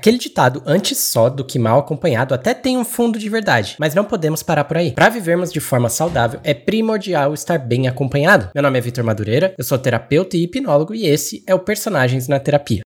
Aquele ditado antes só do que mal acompanhado até tem um fundo de verdade, mas não podemos parar por aí. Para vivermos de forma saudável, é primordial estar bem acompanhado. Meu nome é Vitor Madureira, eu sou terapeuta e hipnólogo e esse é o Personagens na Terapia.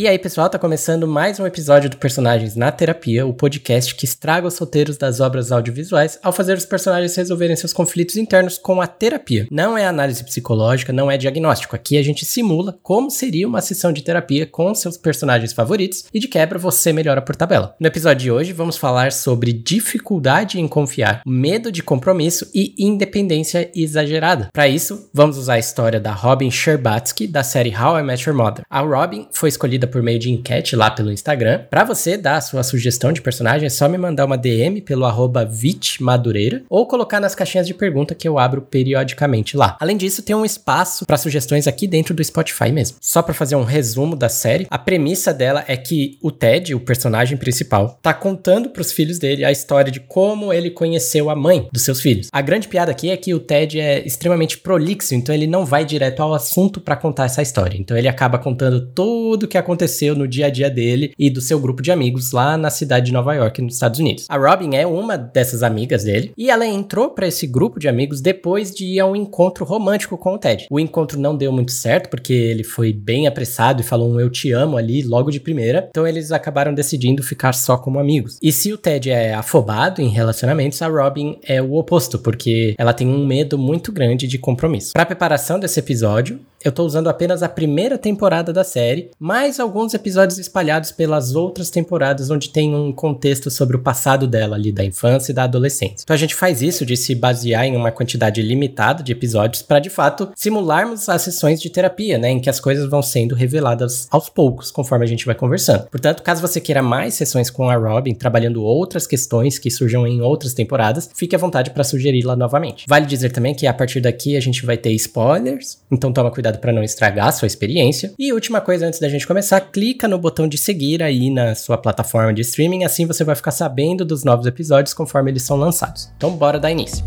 E aí, pessoal, tá começando mais um episódio do Personagens na Terapia, o podcast que estraga os roteiros das obras audiovisuais ao fazer os personagens resolverem seus conflitos internos com a terapia. Não é análise psicológica, não é diagnóstico. Aqui a gente simula como seria uma sessão de terapia com seus personagens favoritos e de quebra você melhora por tabela. No episódio de hoje vamos falar sobre dificuldade em confiar, medo de compromisso e independência exagerada. Para isso, vamos usar a história da Robin Sherbatsky da série How I Met Your Mother. A Robin foi escolhida por meio de enquete lá pelo Instagram. Para você dar a sua sugestão de personagem, é só me mandar uma DM pelo arroba vitmadureira ou colocar nas caixinhas de pergunta que eu abro periodicamente lá. Além disso, tem um espaço para sugestões aqui dentro do Spotify mesmo. Só para fazer um resumo da série, a premissa dela é que o Ted, o personagem principal, tá contando para os filhos dele a história de como ele conheceu a mãe dos seus filhos. A grande piada aqui é que o Ted é extremamente prolixo, então ele não vai direto ao assunto para contar essa história. Então ele acaba contando tudo o que aconteceu aconteceu no dia a dia dele e do seu grupo de amigos lá na cidade de Nova York, nos Estados Unidos. A Robin é uma dessas amigas dele e ela entrou para esse grupo de amigos depois de ir a um encontro romântico com o Ted. O encontro não deu muito certo porque ele foi bem apressado e falou um eu te amo ali logo de primeira, então eles acabaram decidindo ficar só como amigos. E se o Ted é afobado em relacionamentos, a Robin é o oposto, porque ela tem um medo muito grande de compromisso. Para preparação desse episódio, eu tô usando apenas a primeira temporada da série, mais alguns episódios espalhados pelas outras temporadas onde tem um contexto sobre o passado dela ali da infância e da adolescência. Então a gente faz isso de se basear em uma quantidade limitada de episódios para de fato simularmos as sessões de terapia, né, em que as coisas vão sendo reveladas aos poucos conforme a gente vai conversando. Portanto, caso você queira mais sessões com a Robin trabalhando outras questões que surjam em outras temporadas, fique à vontade para sugerir-la novamente. Vale dizer também que a partir daqui a gente vai ter spoilers, então toma cuidado cuidado para não estragar a sua experiência. E última coisa antes da gente começar, clica no botão de seguir aí na sua plataforma de streaming, assim você vai ficar sabendo dos novos episódios conforme eles são lançados. Então bora dar início.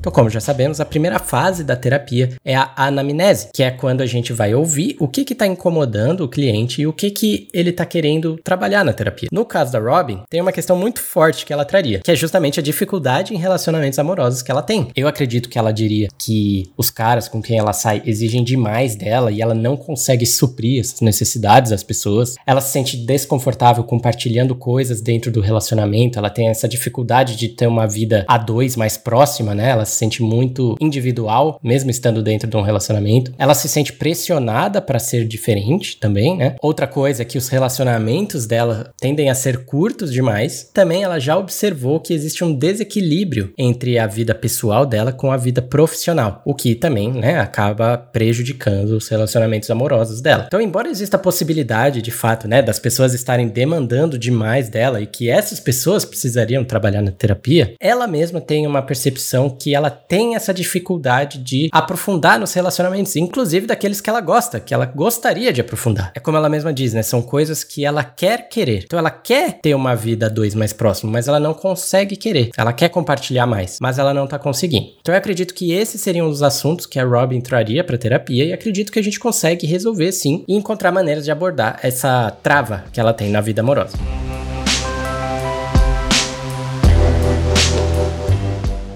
Então, como já sabemos, a primeira fase da terapia é a anamnese, que é quando a gente vai ouvir o que está incomodando o cliente e o que, que ele está querendo trabalhar na terapia. No caso da Robin, tem uma questão muito forte que ela traria, que é justamente a dificuldade em relacionamentos amorosos que ela tem. Eu acredito que ela diria que os caras com quem ela sai exigem demais dela e ela não consegue suprir essas necessidades das pessoas. Ela se sente desconfortável compartilhando coisas dentro do relacionamento, ela tem essa dificuldade de ter uma vida a dois mais próxima, né? Ela se sente muito individual, mesmo estando dentro de um relacionamento. Ela se sente pressionada para ser diferente também, né? Outra coisa é que os relacionamentos dela tendem a ser curtos demais. Também ela já observou que existe um desequilíbrio entre a vida pessoal dela com a vida profissional, o que também, né, acaba prejudicando os relacionamentos amorosos dela. Então, embora exista a possibilidade, de fato, né, das pessoas estarem demandando demais dela e que essas pessoas precisariam trabalhar na terapia, ela mesma tem uma percepção que ela tem essa dificuldade de aprofundar nos relacionamentos, inclusive daqueles que ela gosta, que ela gostaria de aprofundar. É como ela mesma diz, né? São coisas que ela quer querer. Então ela quer ter uma vida dois mais próximo, mas ela não consegue querer. Ela quer compartilhar mais, mas ela não tá conseguindo. Então eu acredito que esses seriam os assuntos que a Robin traria para terapia e acredito que a gente consegue resolver sim e encontrar maneiras de abordar essa trava que ela tem na vida amorosa.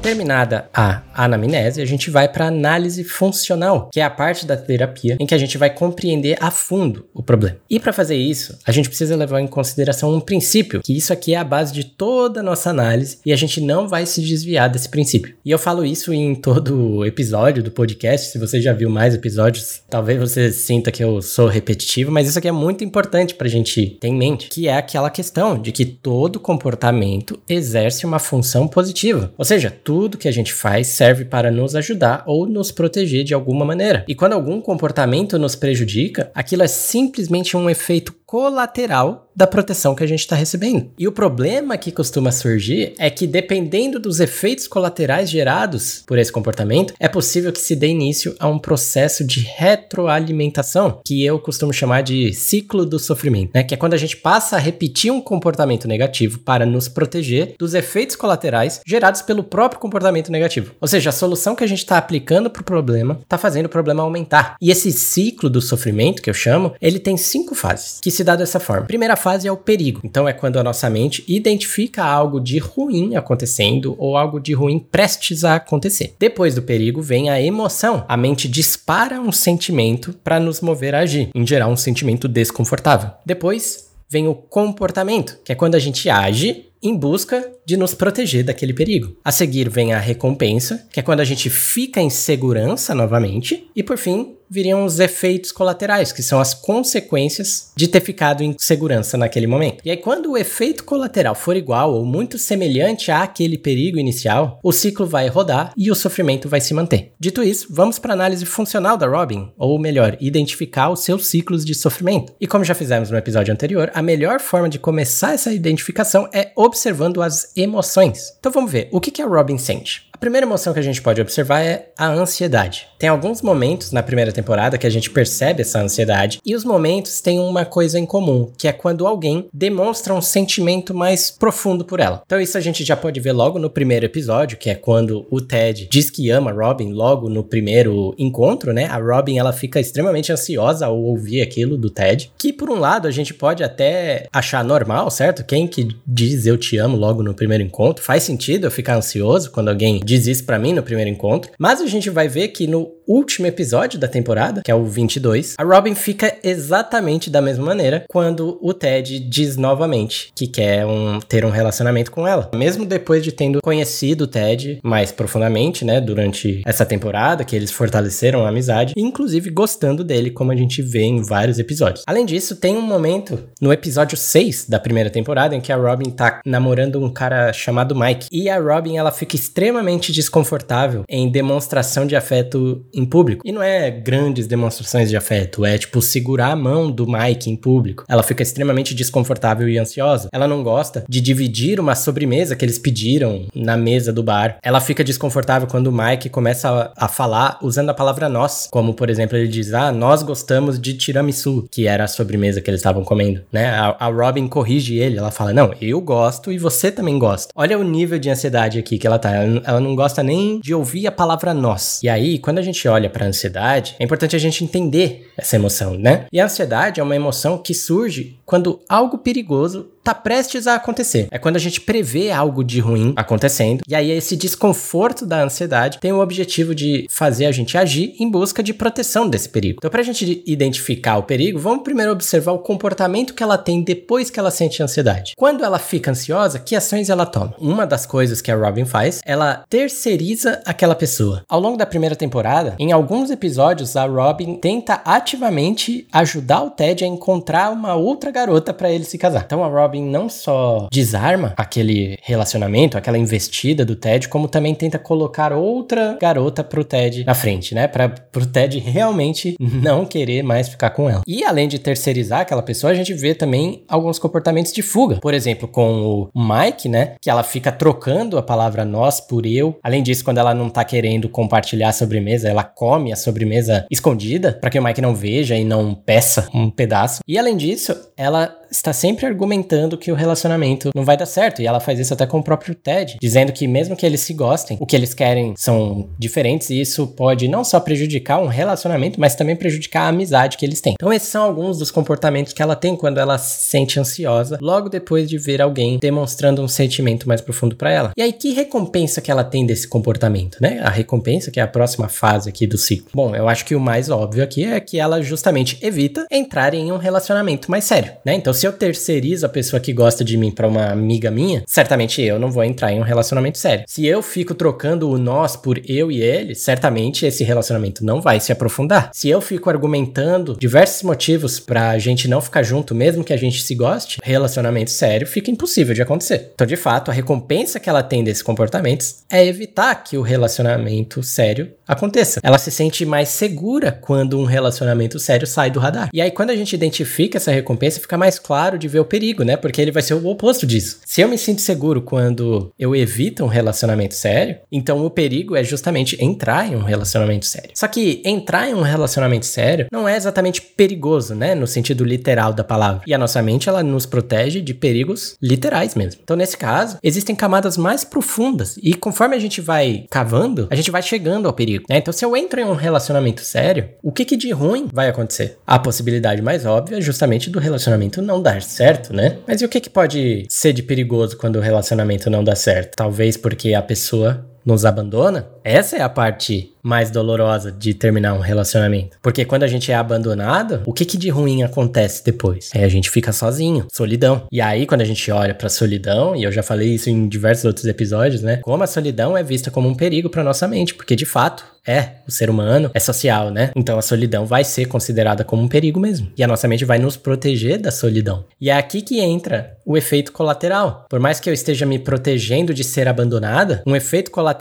Terminada a anamnese, a gente vai para análise funcional, que é a parte da terapia em que a gente vai compreender a fundo o problema. E para fazer isso, a gente precisa levar em consideração um princípio, que isso aqui é a base de toda a nossa análise e a gente não vai se desviar desse princípio. E eu falo isso em todo episódio do podcast, se você já viu mais episódios, talvez você sinta que eu sou repetitivo, mas isso aqui é muito importante para a gente ter em mente, que é aquela questão de que todo comportamento exerce uma função positiva. Ou seja, tudo que a gente faz serve para nos ajudar ou nos proteger de alguma maneira. E quando algum comportamento nos prejudica, aquilo é simplesmente um efeito colateral da proteção que a gente está recebendo. E o problema que costuma surgir é que, dependendo dos efeitos colaterais gerados por esse comportamento, é possível que se dê início a um processo de retroalimentação, que eu costumo chamar de ciclo do sofrimento, né? Que é quando a gente passa a repetir um comportamento negativo para nos proteger dos efeitos colaterais gerados pelo próprio comportamento negativo. Ou seja, a solução que a gente está aplicando para o problema está fazendo o problema aumentar. E esse ciclo do sofrimento, que eu chamo, ele tem cinco fases, que se dá dessa forma. Primeira fase é o perigo. Então é quando a nossa mente identifica algo de ruim acontecendo ou algo de ruim prestes a acontecer. Depois do perigo vem a emoção. A mente dispara um sentimento para nos mover a agir, em geral um sentimento desconfortável. Depois vem o comportamento, que é quando a gente age em busca de nos proteger daquele perigo. A seguir vem a recompensa, que é quando a gente fica em segurança novamente, e por fim viriam os efeitos colaterais, que são as consequências de ter ficado em segurança naquele momento. E aí, quando o efeito colateral for igual ou muito semelhante àquele perigo inicial, o ciclo vai rodar e o sofrimento vai se manter. Dito isso, vamos para a análise funcional da Robin, ou melhor, identificar os seus ciclos de sofrimento. E como já fizemos no episódio anterior, a melhor forma de começar essa identificação é observando as emoções. Então vamos ver, o que a Robin sente? A primeira emoção que a gente pode observar é a ansiedade. Tem alguns momentos na primeira temporada que a gente percebe essa ansiedade, e os momentos têm uma coisa em comum, que é quando alguém demonstra um sentimento mais profundo por ela. Então, isso a gente já pode ver logo no primeiro episódio, que é quando o Ted diz que ama Robin logo no primeiro encontro, né? A Robin ela fica extremamente ansiosa ao ouvir aquilo do Ted, que por um lado a gente pode até achar normal, certo? Quem que diz eu te amo logo no primeiro encontro, faz sentido eu ficar ansioso quando alguém diz isso para mim no primeiro encontro. Mas a gente vai ver que no último episódio da temporada, que é o 22, a Robin fica exatamente da mesma maneira quando o Ted diz novamente que quer um, ter um relacionamento com ela. Mesmo depois de tendo conhecido o Ted mais profundamente, né, durante essa temporada, que eles fortaleceram a amizade, inclusive gostando dele, como a gente vê em vários episódios. Além disso, tem um momento no episódio 6 da primeira temporada em que a Robin tá namorando um cara chamado Mike. E a Robin, ela fica extremamente desconfortável em demonstração de afeto em público. E não é grandes demonstrações de afeto, é tipo segurar a mão do Mike em público. Ela fica extremamente desconfortável e ansiosa. Ela não gosta de dividir uma sobremesa que eles pediram na mesa do bar. Ela fica desconfortável quando o Mike começa a, a falar usando a palavra nós, como por exemplo ele diz: "Ah, nós gostamos de tiramisu", que era a sobremesa que eles estavam comendo, né? A, a Robin corrige ele, ela fala: "Não, eu gosto e você também gosta". Olha o nível de ansiedade aqui que ela tá. Ela, ela não gosta nem de ouvir a palavra nós. E aí, quando a gente olha para a ansiedade, é importante a gente entender essa emoção, né? E a ansiedade é uma emoção que surge quando algo perigoso tá prestes a acontecer. É quando a gente prevê algo de ruim acontecendo, e aí esse desconforto da ansiedade tem o objetivo de fazer a gente agir em busca de proteção desse perigo. Então, pra gente identificar o perigo, vamos primeiro observar o comportamento que ela tem depois que ela sente ansiedade. Quando ela fica ansiosa, que ações ela toma? Uma das coisas que a Robin faz, ela terceiriza aquela pessoa. Ao longo da primeira temporada, em alguns episódios, a Robin tenta ativamente ajudar o Ted a encontrar uma outra garota para ele se casar. Então a Robin não só desarma aquele relacionamento, aquela investida do Ted, como também tenta colocar outra garota pro Ted na frente, né? Para pro Ted realmente não querer mais ficar com ela. E além de terceirizar aquela pessoa, a gente vê também alguns comportamentos de fuga. Por exemplo, com o Mike, né? Que ela fica trocando a palavra nós por eu. Além disso, quando ela não tá querendo compartilhar a sobremesa, ela come a sobremesa escondida para que o Mike não veja e não peça um pedaço. E além disso, ela está sempre argumentando que o relacionamento não vai dar certo. E ela faz isso até com o próprio Ted, dizendo que mesmo que eles se gostem, o que eles querem são diferentes e isso pode não só prejudicar um relacionamento, mas também prejudicar a amizade que eles têm. Então, esses são alguns dos comportamentos que ela tem quando ela se sente ansiosa, logo depois de ver alguém demonstrando um sentimento mais profundo para ela. E aí, que recompensa que ela tem desse comportamento, né? A recompensa, que é a próxima fase aqui do ciclo. Bom, eu acho que o mais óbvio aqui é que ela justamente evita entrar em um relacionamento mais sério, né? Então, se eu terceirizo a pessoa que gosta de mim para uma amiga minha, certamente eu não vou entrar em um relacionamento sério. Se eu fico trocando o nós por eu e ele, certamente esse relacionamento não vai se aprofundar. Se eu fico argumentando diversos motivos pra gente não ficar junto, mesmo que a gente se goste, relacionamento sério fica impossível de acontecer. Então, de fato, a recompensa que ela tem desses comportamentos é evitar que o relacionamento sério aconteça. Ela se sente mais segura quando um relacionamento sério sai do radar. E aí, quando a gente identifica essa recompensa, fica mais claro de ver o perigo, né? Porque ele vai ser o oposto disso. Se eu me sinto seguro quando eu evito um relacionamento sério, então o perigo é justamente entrar em um relacionamento sério. Só que entrar em um relacionamento sério não é exatamente perigoso, né? No sentido literal da palavra. E a nossa mente, ela nos protege de perigos literais mesmo. Então, nesse caso, existem camadas mais profundas. E conforme a gente vai cavando, a gente vai chegando ao perigo. Né? Então, se eu entro em um relacionamento sério, o que, que de ruim vai acontecer? A possibilidade mais óbvia é justamente do relacionamento não dar certo, né? Mas e o que, que pode ser de perigoso quando o relacionamento não dá certo? Talvez porque a pessoa nos abandona, essa é a parte mais dolorosa de terminar um relacionamento. Porque quando a gente é abandonado, o que, que de ruim acontece depois? É a gente fica sozinho, solidão. E aí, quando a gente olha pra solidão, e eu já falei isso em diversos outros episódios, né? Como a solidão é vista como um perigo para nossa mente, porque de fato é, o ser humano é social, né? Então a solidão vai ser considerada como um perigo mesmo. E a nossa mente vai nos proteger da solidão. E é aqui que entra o efeito colateral. Por mais que eu esteja me protegendo de ser abandonada, um efeito colateral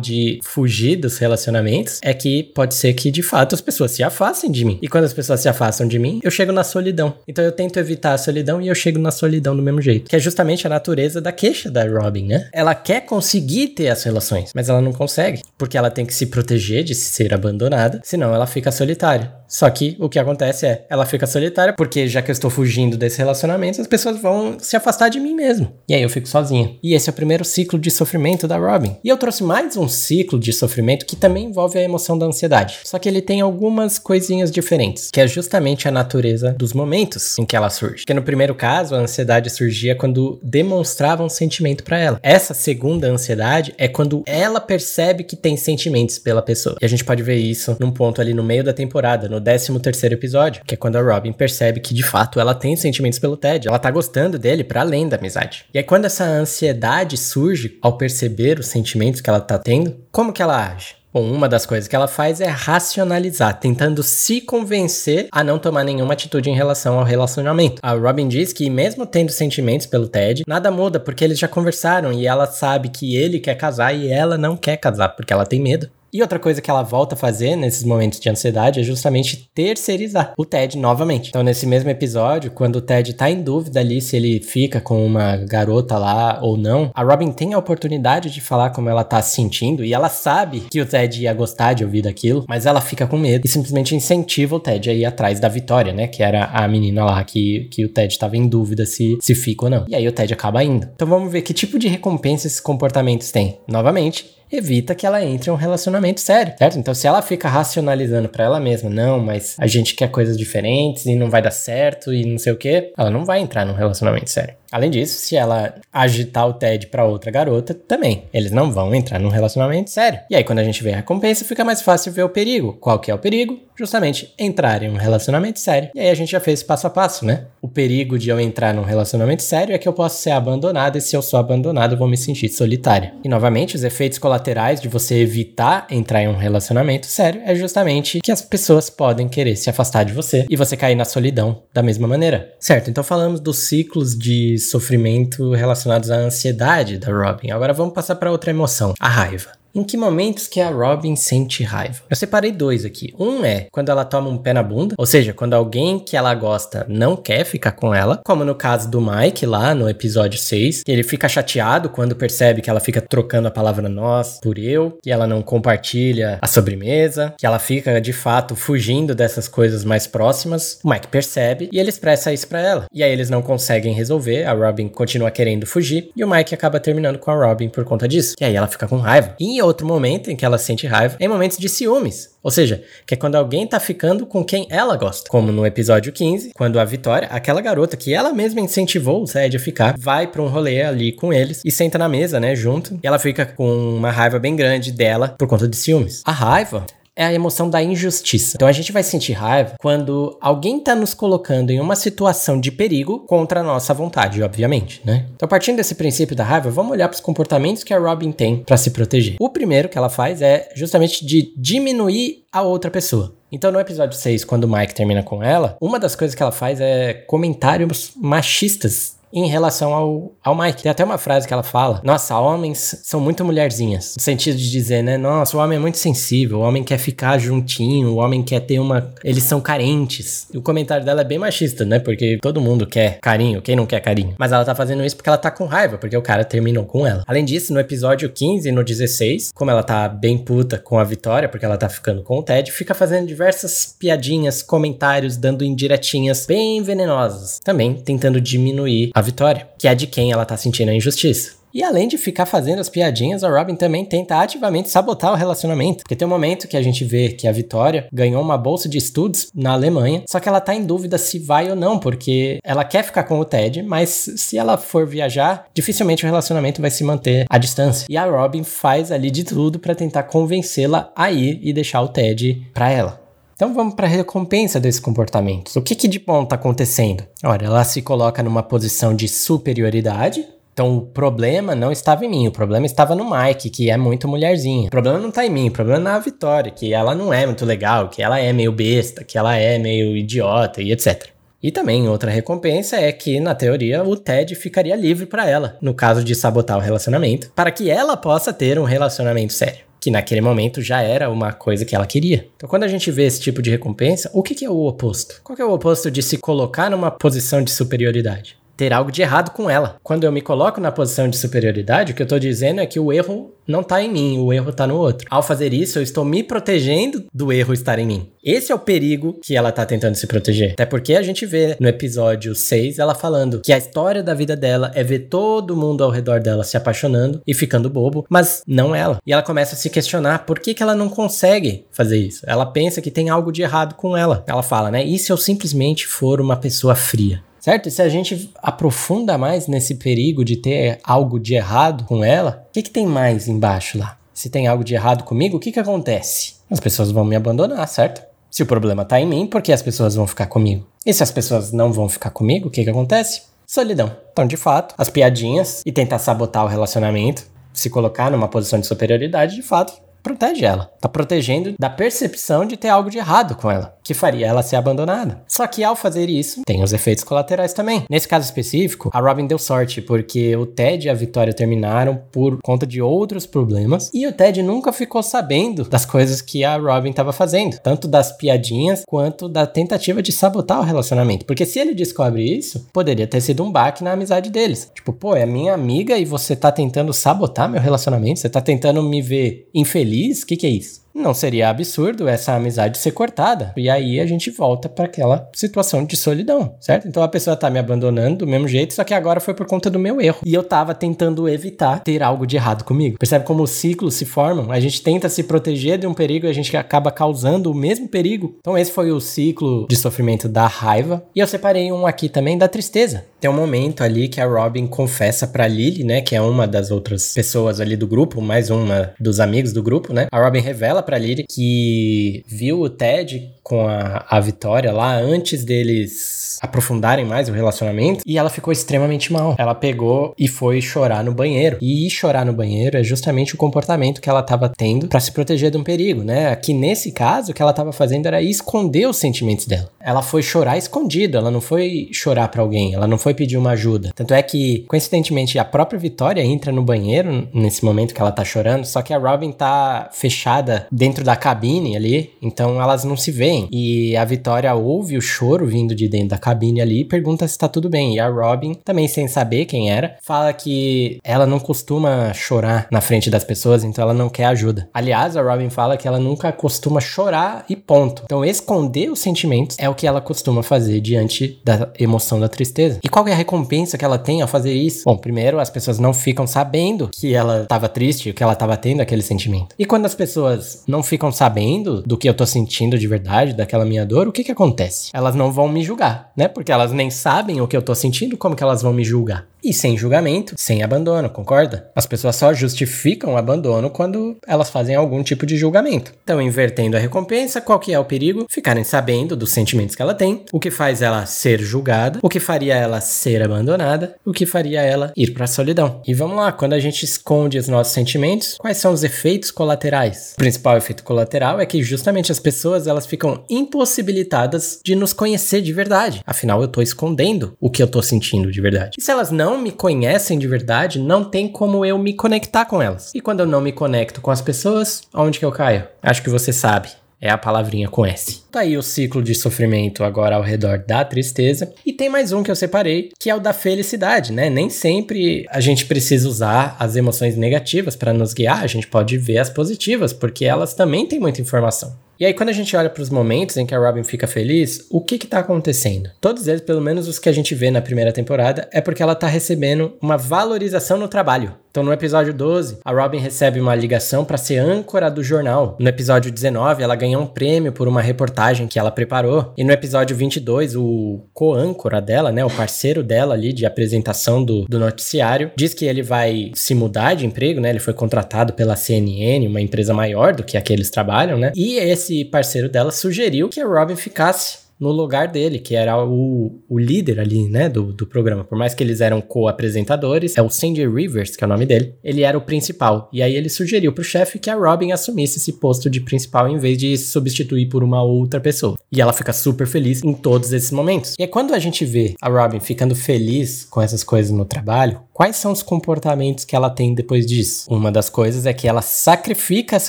de fugir dos relacionamentos é que pode ser que de fato as pessoas se afastem de mim. E quando as pessoas se afastam de mim, eu chego na solidão. Então eu tento evitar a solidão e eu chego na solidão do mesmo jeito. Que é justamente a natureza da queixa da Robin, né? Ela quer conseguir ter as relações, mas ela não consegue, porque ela tem que se proteger de ser abandonada, senão ela fica solitária. Só que o que acontece é, ela fica solitária porque já que eu estou fugindo desse relacionamento, as pessoas vão se afastar de mim mesmo. E aí eu fico sozinha. E esse é o primeiro ciclo de sofrimento da Robin. E eu trouxe mais um ciclo de sofrimento que também envolve a emoção da ansiedade. Só que ele tem algumas coisinhas diferentes, que é justamente a natureza dos momentos em que ela surge. Que no primeiro caso, a ansiedade surgia quando demonstrava um sentimento para ela. Essa segunda ansiedade é quando ela percebe que tem sentimentos pela pessoa. E a gente pode ver isso num ponto ali no meio da temporada, no 13 terceiro episódio, que é quando a Robin percebe que de fato ela tem sentimentos pelo Ted, ela tá gostando dele para além da amizade. E aí quando essa ansiedade surge ao perceber os sentimentos que ela tá tendo, como que ela age? Bom, uma das coisas que ela faz é racionalizar, tentando se convencer a não tomar nenhuma atitude em relação ao relacionamento. A Robin diz que, mesmo tendo sentimentos pelo Ted, nada muda porque eles já conversaram e ela sabe que ele quer casar e ela não quer casar porque ela tem medo. E outra coisa que ela volta a fazer nesses momentos de ansiedade é justamente terceirizar o Ted novamente. Então, nesse mesmo episódio, quando o Ted tá em dúvida ali se ele fica com uma garota lá ou não, a Robin tem a oportunidade de falar como ela tá se sentindo e ela sabe que o Ted ia gostar de ouvir daquilo, mas ela fica com medo e simplesmente incentiva o Ted a ir atrás da Vitória, né? Que era a menina lá que, que o Ted tava em dúvida se, se fica ou não. E aí o Ted acaba indo. Então vamos ver que tipo de recompensa esses comportamentos têm. Novamente, evita que ela entre em um relacionamento sério, certo? Então, se ela fica racionalizando para ela mesma, não, mas a gente quer coisas diferentes e não vai dar certo e não sei o que, ela não vai entrar num relacionamento sério. Além disso, se ela agitar o Ted para outra garota, também. Eles não vão entrar num relacionamento sério. E aí, quando a gente vê a recompensa, fica mais fácil ver o perigo. Qual que é o perigo? Justamente entrar em um relacionamento sério. E aí a gente já fez passo a passo, né? O perigo de eu entrar num relacionamento sério é que eu posso ser abandonado e se eu sou abandonado, eu vou me sentir solitária. E novamente, os efeitos colaterais de você evitar entrar em um relacionamento sério é justamente que as pessoas podem querer se afastar de você e você cair na solidão da mesma maneira. Certo? Então falamos dos ciclos de sofrimento relacionados à ansiedade da Robin. Agora vamos passar para outra emoção, a raiva. Em que momentos que a Robin sente raiva? Eu separei dois aqui. Um é quando ela toma um pé na bunda, ou seja, quando alguém que ela gosta não quer ficar com ela, como no caso do Mike lá no episódio 6, que ele fica chateado quando percebe que ela fica trocando a palavra nós por eu, que ela não compartilha a sobremesa, que ela fica de fato fugindo dessas coisas mais próximas. O Mike percebe e ele expressa isso para ela. E aí eles não conseguem resolver, a Robin continua querendo fugir e o Mike acaba terminando com a Robin por conta disso. E aí ela fica com raiva. E outro momento em que ela sente raiva é em momentos de ciúmes. Ou seja, que é quando alguém tá ficando com quem ela gosta. Como no episódio 15, quando a Vitória, aquela garota que ela mesma incentivou o Zed a ficar, vai pra um rolê ali com eles e senta na mesa, né, junto. E ela fica com uma raiva bem grande dela por conta de ciúmes. A raiva é a emoção da injustiça. Então a gente vai sentir raiva quando alguém está nos colocando em uma situação de perigo contra a nossa vontade, obviamente, né? Então partindo desse princípio da raiva, vamos olhar para os comportamentos que a Robin tem para se proteger. O primeiro que ela faz é justamente de diminuir a outra pessoa. Então, no episódio 6, quando o Mike termina com ela, uma das coisas que ela faz é comentários machistas em relação ao, ao Mike. Tem até uma frase que ela fala: Nossa, homens são muito mulherzinhas. No sentido de dizer, né? Nossa, o homem é muito sensível, o homem quer ficar juntinho, o homem quer ter uma. Eles são carentes. E o comentário dela é bem machista, né? Porque todo mundo quer carinho, quem não quer carinho? Mas ela tá fazendo isso porque ela tá com raiva, porque o cara terminou com ela. Além disso, no episódio 15 e no 16, como ela tá bem puta com a Vitória, porque ela tá ficando com o Ted, fica fazendo diversas piadinhas, comentários, dando indiretinhas bem venenosas. Também tentando diminuir a vitória, que é de quem ela tá sentindo a injustiça. E além de ficar fazendo as piadinhas, a Robin também tenta ativamente sabotar o relacionamento. Porque tem um momento que a gente vê que a Vitória ganhou uma bolsa de estudos na Alemanha, só que ela tá em dúvida se vai ou não, porque ela quer ficar com o Ted, mas se ela for viajar, dificilmente o relacionamento vai se manter à distância. E a Robin faz ali de tudo para tentar convencê-la a ir e deixar o Ted para ela. Então vamos para a recompensa desses comportamentos. O que, que de bom está acontecendo? Olha, ela se coloca numa posição de superioridade. Então o problema não estava em mim, o problema estava no Mike, que é muito mulherzinha. O problema não está em mim, o problema é na Vitória, que ela não é muito legal, que ela é meio besta, que ela é meio idiota e etc. E também outra recompensa é que, na teoria, o Ted ficaria livre para ela, no caso de sabotar o relacionamento, para que ela possa ter um relacionamento sério que naquele momento já era uma coisa que ela queria. Então, quando a gente vê esse tipo de recompensa, o que, que é o oposto? Qual é o oposto de se colocar numa posição de superioridade? Ter algo de errado com ela. Quando eu me coloco na posição de superioridade, o que eu estou dizendo é que o erro não está em mim, o erro está no outro. Ao fazer isso, eu estou me protegendo do erro estar em mim. Esse é o perigo que ela está tentando se proteger. Até porque a gente vê no episódio 6 ela falando que a história da vida dela é ver todo mundo ao redor dela se apaixonando e ficando bobo, mas não ela. E ela começa a se questionar por que, que ela não consegue fazer isso. Ela pensa que tem algo de errado com ela. Ela fala, né? E se eu simplesmente for uma pessoa fria? Certo? E se a gente aprofunda mais nesse perigo de ter algo de errado com ela, o que, que tem mais embaixo lá? Se tem algo de errado comigo, o que, que acontece? As pessoas vão me abandonar, certo? Se o problema tá em mim, por que as pessoas vão ficar comigo? E se as pessoas não vão ficar comigo, o que, que acontece? Solidão. Então, de fato, as piadinhas e tentar sabotar o relacionamento, se colocar numa posição de superioridade, de fato, protege ela. Tá protegendo da percepção de ter algo de errado com ela, que faria ela ser abandonada. Só que ao fazer isso, tem os efeitos colaterais também. Nesse caso específico, a Robin deu sorte, porque o Ted e a Vitória terminaram por conta de outros problemas, e o Ted nunca ficou sabendo das coisas que a Robin estava fazendo, tanto das piadinhas quanto da tentativa de sabotar o relacionamento. Porque se ele descobre isso, poderia ter sido um baque na amizade deles. Tipo, pô, é minha amiga e você tá tentando sabotar meu relacionamento, você tá tentando me ver infeliz feliz? O que, que é isso? Não seria absurdo essa amizade ser cortada. E aí a gente volta para aquela situação de solidão, certo? Então a pessoa tá me abandonando do mesmo jeito, só que agora foi por conta do meu erro. E eu tava tentando evitar ter algo de errado comigo. Percebe como os ciclos se formam? A gente tenta se proteger de um perigo e a gente acaba causando o mesmo perigo. Então esse foi o ciclo de sofrimento da raiva. E eu separei um aqui também da tristeza. Tem um momento ali que a Robin confessa para Lily, né, que é uma das outras pessoas ali do grupo, mais uma dos amigos do grupo, né? A Robin revela para Lily que viu o Ted com a, a Vitória lá antes deles aprofundarem mais o relacionamento e ela ficou extremamente mal. Ela pegou e foi chorar no banheiro. E chorar no banheiro é justamente o comportamento que ela estava tendo para se proteger de um perigo, né? Aqui nesse caso, o que ela estava fazendo era esconder os sentimentos dela. Ela foi chorar escondido, ela não foi chorar para alguém, ela não foi pedir uma ajuda. Tanto é que, coincidentemente, a própria Vitória entra no banheiro nesse momento que ela tá chorando, só que a Robin tá fechada dentro da cabine ali, então elas não se veem. E a Vitória ouve o choro vindo de dentro da cabine ali e pergunta se tá tudo bem. E a Robin, também sem saber quem era, fala que ela não costuma chorar na frente das pessoas, então ela não quer ajuda. Aliás, a Robin fala que ela nunca costuma chorar e ponto. Então, esconder os sentimentos é o que ela costuma fazer diante da emoção da tristeza. E qual é a recompensa que ela tem ao fazer isso? Bom, primeiro, as pessoas não ficam sabendo que ela estava triste, que ela estava tendo aquele sentimento. E quando as pessoas não ficam sabendo do que eu tô sentindo de verdade, daquela minha dor, o que que acontece? Elas não vão me julgar, né? Porque elas nem sabem o que eu tô sentindo, como que elas vão me julgar? E sem julgamento, sem abandono, concorda? As pessoas só justificam o abandono quando elas fazem algum tipo de julgamento. Então, invertendo a recompensa, qual que é o perigo? Ficarem sabendo dos sentimentos que ela tem, o que faz ela ser julgada, o que faria ela ser abandonada, o que faria ela ir para a solidão. E vamos lá, quando a gente esconde os nossos sentimentos, quais são os efeitos colaterais? O principal efeito colateral é que justamente as pessoas elas ficam impossibilitadas de nos conhecer de verdade. Afinal, eu tô escondendo o que eu tô sentindo de verdade. E se elas não me conhecem de verdade, não tem como eu me conectar com elas. E quando eu não me conecto com as pessoas, onde que eu caio? Acho que você sabe. É a palavrinha com S. Tá aí o ciclo de sofrimento agora ao redor da tristeza. E tem mais um que eu separei, que é o da felicidade, né? Nem sempre a gente precisa usar as emoções negativas para nos guiar, a gente pode ver as positivas, porque elas também têm muita informação. E aí, quando a gente olha para os momentos em que a Robin fica feliz, o que está acontecendo? Todos eles, pelo menos os que a gente vê na primeira temporada, é porque ela está recebendo uma valorização no trabalho. Então, no episódio 12, a Robin recebe uma ligação para ser âncora do jornal. No episódio 19, ela ganha um prêmio por uma reportagem que ela preparou. E no episódio 22, o co-âncora dela, né, o parceiro dela ali de apresentação do, do noticiário, diz que ele vai se mudar de emprego, né? Ele foi contratado pela CNN, uma empresa maior do que a que eles trabalham, né? E esse esse parceiro dela sugeriu que a Robin ficasse no lugar dele, que era o, o líder ali, né, do, do programa. Por mais que eles eram co-apresentadores, é o Sandy Rivers, que é o nome dele, ele era o principal. E aí ele sugeriu pro chefe que a Robin assumisse esse posto de principal em vez de substituir por uma outra pessoa. E ela fica super feliz em todos esses momentos. E é quando a gente vê a Robin ficando feliz com essas coisas no trabalho, quais são os comportamentos que ela tem depois disso? Uma das coisas é que ela sacrifica as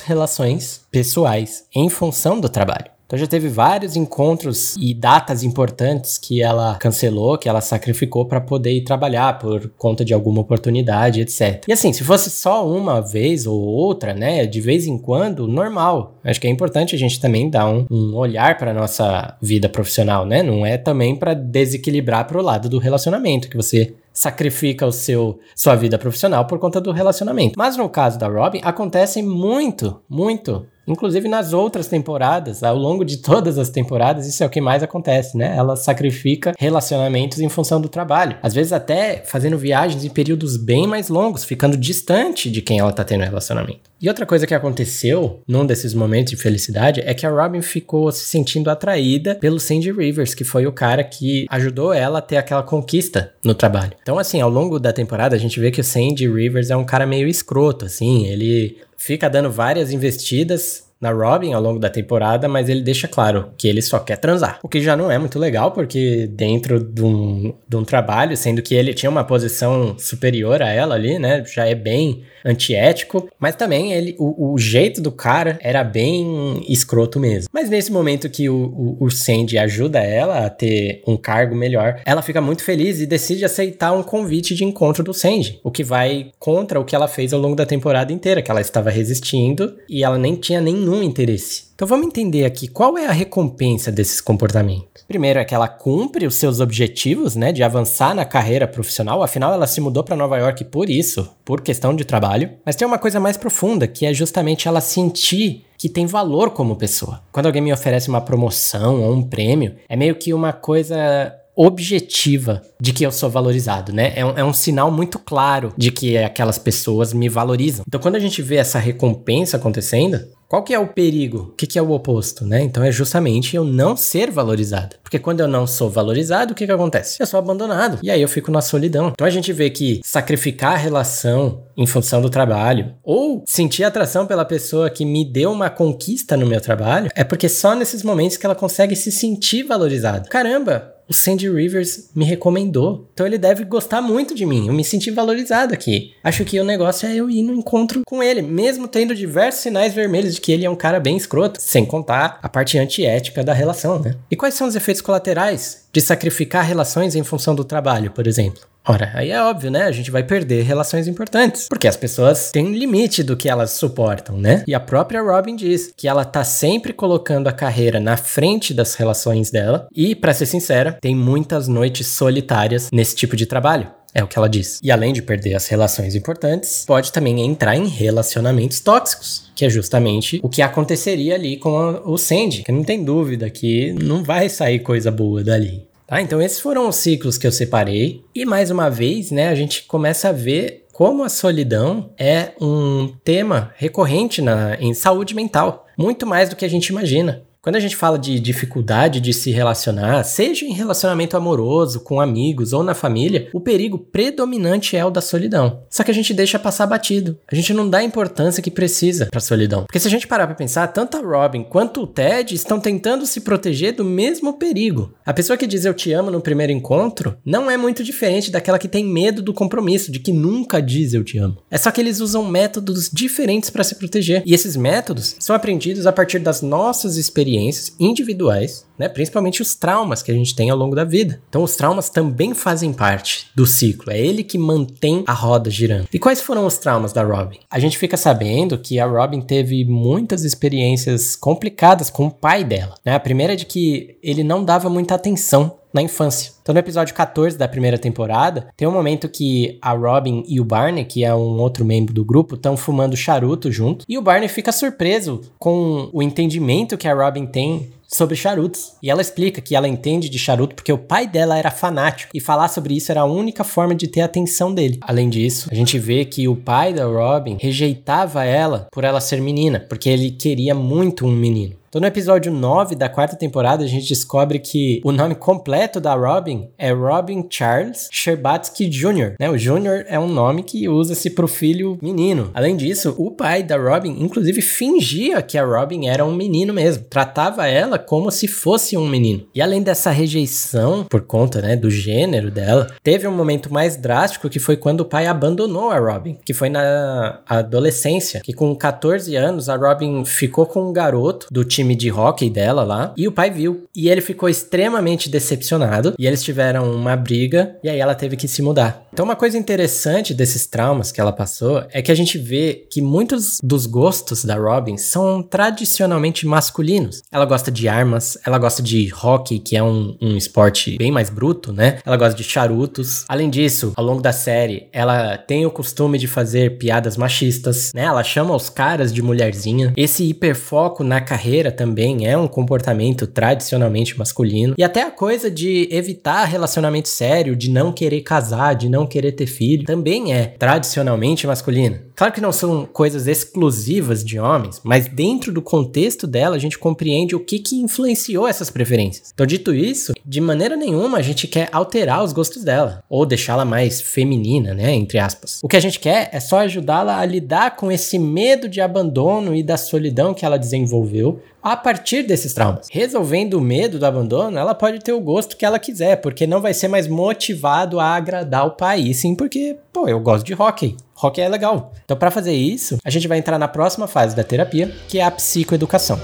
relações pessoais em função do trabalho. Então já teve vários encontros e datas importantes que ela cancelou, que ela sacrificou para poder ir trabalhar por conta de alguma oportunidade, etc. E assim, se fosse só uma vez ou outra, né, de vez em quando, normal. Acho que é importante a gente também dar um, um olhar para nossa vida profissional, né? Não é também para desequilibrar para o lado do relacionamento que você sacrifica o seu sua vida profissional por conta do relacionamento. Mas no caso da Robin acontece muito, muito Inclusive nas outras temporadas, ao longo de todas as temporadas, isso é o que mais acontece, né? Ela sacrifica relacionamentos em função do trabalho. Às vezes até fazendo viagens em períodos bem mais longos, ficando distante de quem ela tá tendo relacionamento. E outra coisa que aconteceu num desses momentos de felicidade é que a Robin ficou se sentindo atraída pelo Sandy Rivers, que foi o cara que ajudou ela a ter aquela conquista no trabalho. Então, assim, ao longo da temporada a gente vê que o Sandy Rivers é um cara meio escroto, assim, ele fica dando várias investidas na Robin ao longo da temporada, mas ele deixa claro que ele só quer transar. O que já não é muito legal, porque dentro de um, de um trabalho, sendo que ele tinha uma posição superior a ela ali, né? Já é bem antiético, mas também ele, o, o jeito do cara era bem escroto mesmo. Mas nesse momento que o, o, o Sandy ajuda ela a ter um cargo melhor, ela fica muito feliz e decide aceitar um convite de encontro do Sandy, o que vai contra o que ela fez ao longo da temporada inteira, que ela estava resistindo e ela nem tinha nenhum interesse. Então vamos entender aqui qual é a recompensa desses comportamentos. Primeiro é que ela cumpre os seus objetivos, né, de avançar na carreira profissional. Afinal, ela se mudou para Nova York por isso, por questão de trabalho. Mas tem uma coisa mais profunda, que é justamente ela sentir que tem valor como pessoa. Quando alguém me oferece uma promoção ou um prêmio, é meio que uma coisa objetiva de que eu sou valorizado, né? É um, é um, sinal muito claro de que aquelas pessoas me valorizam. Então, quando a gente vê essa recompensa acontecendo, qual que é o perigo? O que, que é o oposto, né? Então é justamente eu não ser valorizado. Porque quando eu não sou valorizado, o que, que acontece? Eu sou abandonado. E aí eu fico na solidão. Então a gente vê que sacrificar a relação em função do trabalho, ou sentir atração pela pessoa que me deu uma conquista no meu trabalho, é porque só nesses momentos que ela consegue se sentir valorizada. Caramba, o Sandy Rivers me recomendou. Então ele deve gostar muito de mim. Eu me senti valorizado aqui. Acho que o negócio é eu ir no encontro com ele, mesmo tendo diversos sinais vermelhos de que ele é um cara bem escroto, sem contar a parte antiética da relação, né? E quais são os efeitos colaterais de sacrificar relações em função do trabalho, por exemplo? Ora, aí é óbvio, né? A gente vai perder relações importantes, porque as pessoas têm um limite do que elas suportam, né? E a própria Robin diz que ela tá sempre colocando a carreira na frente das relações dela, e para ser sincera, tem muitas noites solitárias nesse tipo de trabalho. É o que ela diz. E além de perder as relações importantes, pode também entrar em relacionamentos tóxicos, que é justamente o que aconteceria ali com o Sandy, que não tem dúvida que não vai sair coisa boa dali. Tá, então esses foram os ciclos que eu separei. E mais uma vez, né, a gente começa a ver como a solidão é um tema recorrente na, em saúde mental, muito mais do que a gente imagina. Quando a gente fala de dificuldade de se relacionar, seja em relacionamento amoroso, com amigos ou na família, o perigo predominante é o da solidão. Só que a gente deixa passar batido. A gente não dá a importância que precisa para solidão. Porque se a gente parar para pensar, tanto a Robin quanto o Ted estão tentando se proteger do mesmo perigo. A pessoa que diz eu te amo no primeiro encontro não é muito diferente daquela que tem medo do compromisso, de que nunca diz eu te amo. É só que eles usam métodos diferentes para se proteger. E esses métodos são aprendidos a partir das nossas experiências experiências individuais, né? Principalmente os traumas que a gente tem ao longo da vida. Então, os traumas também fazem parte do ciclo. É ele que mantém a roda girando. E quais foram os traumas da Robin? A gente fica sabendo que a Robin teve muitas experiências complicadas com o pai dela. Né? A primeira é de que ele não dava muita atenção na infância. Então, no episódio 14 da primeira temporada, tem um momento que a Robin e o Barney, que é um outro membro do grupo, estão fumando charuto junto, e o Barney fica surpreso com o entendimento que a Robin tem sobre charutos. E ela explica que ela entende de charuto porque o pai dela era fanático e falar sobre isso era a única forma de ter a atenção dele. Além disso, a gente vê que o pai da Robin rejeitava ela por ela ser menina, porque ele queria muito um menino. Então, no episódio 9 da quarta temporada, a gente descobre que o nome completo da Robin é Robin Charles Sherbatsky Jr. Né? O Jr. é um nome que usa-se para o filho menino. Além disso, o pai da Robin, inclusive, fingia que a Robin era um menino mesmo. Tratava ela como se fosse um menino. E além dessa rejeição, por conta né, do gênero dela, teve um momento mais drástico que foi quando o pai abandonou a Robin, que foi na adolescência, que com 14 anos a Robin ficou com um garoto do time time de hockey dela lá, e o pai viu. E ele ficou extremamente decepcionado, e eles tiveram uma briga, e aí ela teve que se mudar. Então, uma coisa interessante desses traumas que ela passou é que a gente vê que muitos dos gostos da Robin são tradicionalmente masculinos. Ela gosta de armas, ela gosta de hockey, que é um, um esporte bem mais bruto, né? Ela gosta de charutos. Além disso, ao longo da série, ela tem o costume de fazer piadas machistas, né? Ela chama os caras de mulherzinha. Esse hiperfoco na carreira também é um comportamento tradicionalmente masculino. E até a coisa de evitar relacionamento sério, de não querer casar, de não querer ter filho, também é tradicionalmente masculino. Claro que não são coisas exclusivas de homens, mas dentro do contexto dela a gente compreende o que, que influenciou essas preferências. Então, dito isso, de maneira nenhuma a gente quer alterar os gostos dela ou deixá-la mais feminina, né? Entre aspas. O que a gente quer é só ajudá-la a lidar com esse medo de abandono e da solidão que ela desenvolveu a partir desses traumas. Resolvendo o medo do abandono, ela pode ter o gosto que ela quiser, porque não vai ser mais motivado a agradar o pai, e sim porque, pô, eu gosto de hockey. Hockey é legal. Então, para fazer isso, a gente vai entrar na próxima fase da terapia, que é a psicoeducação.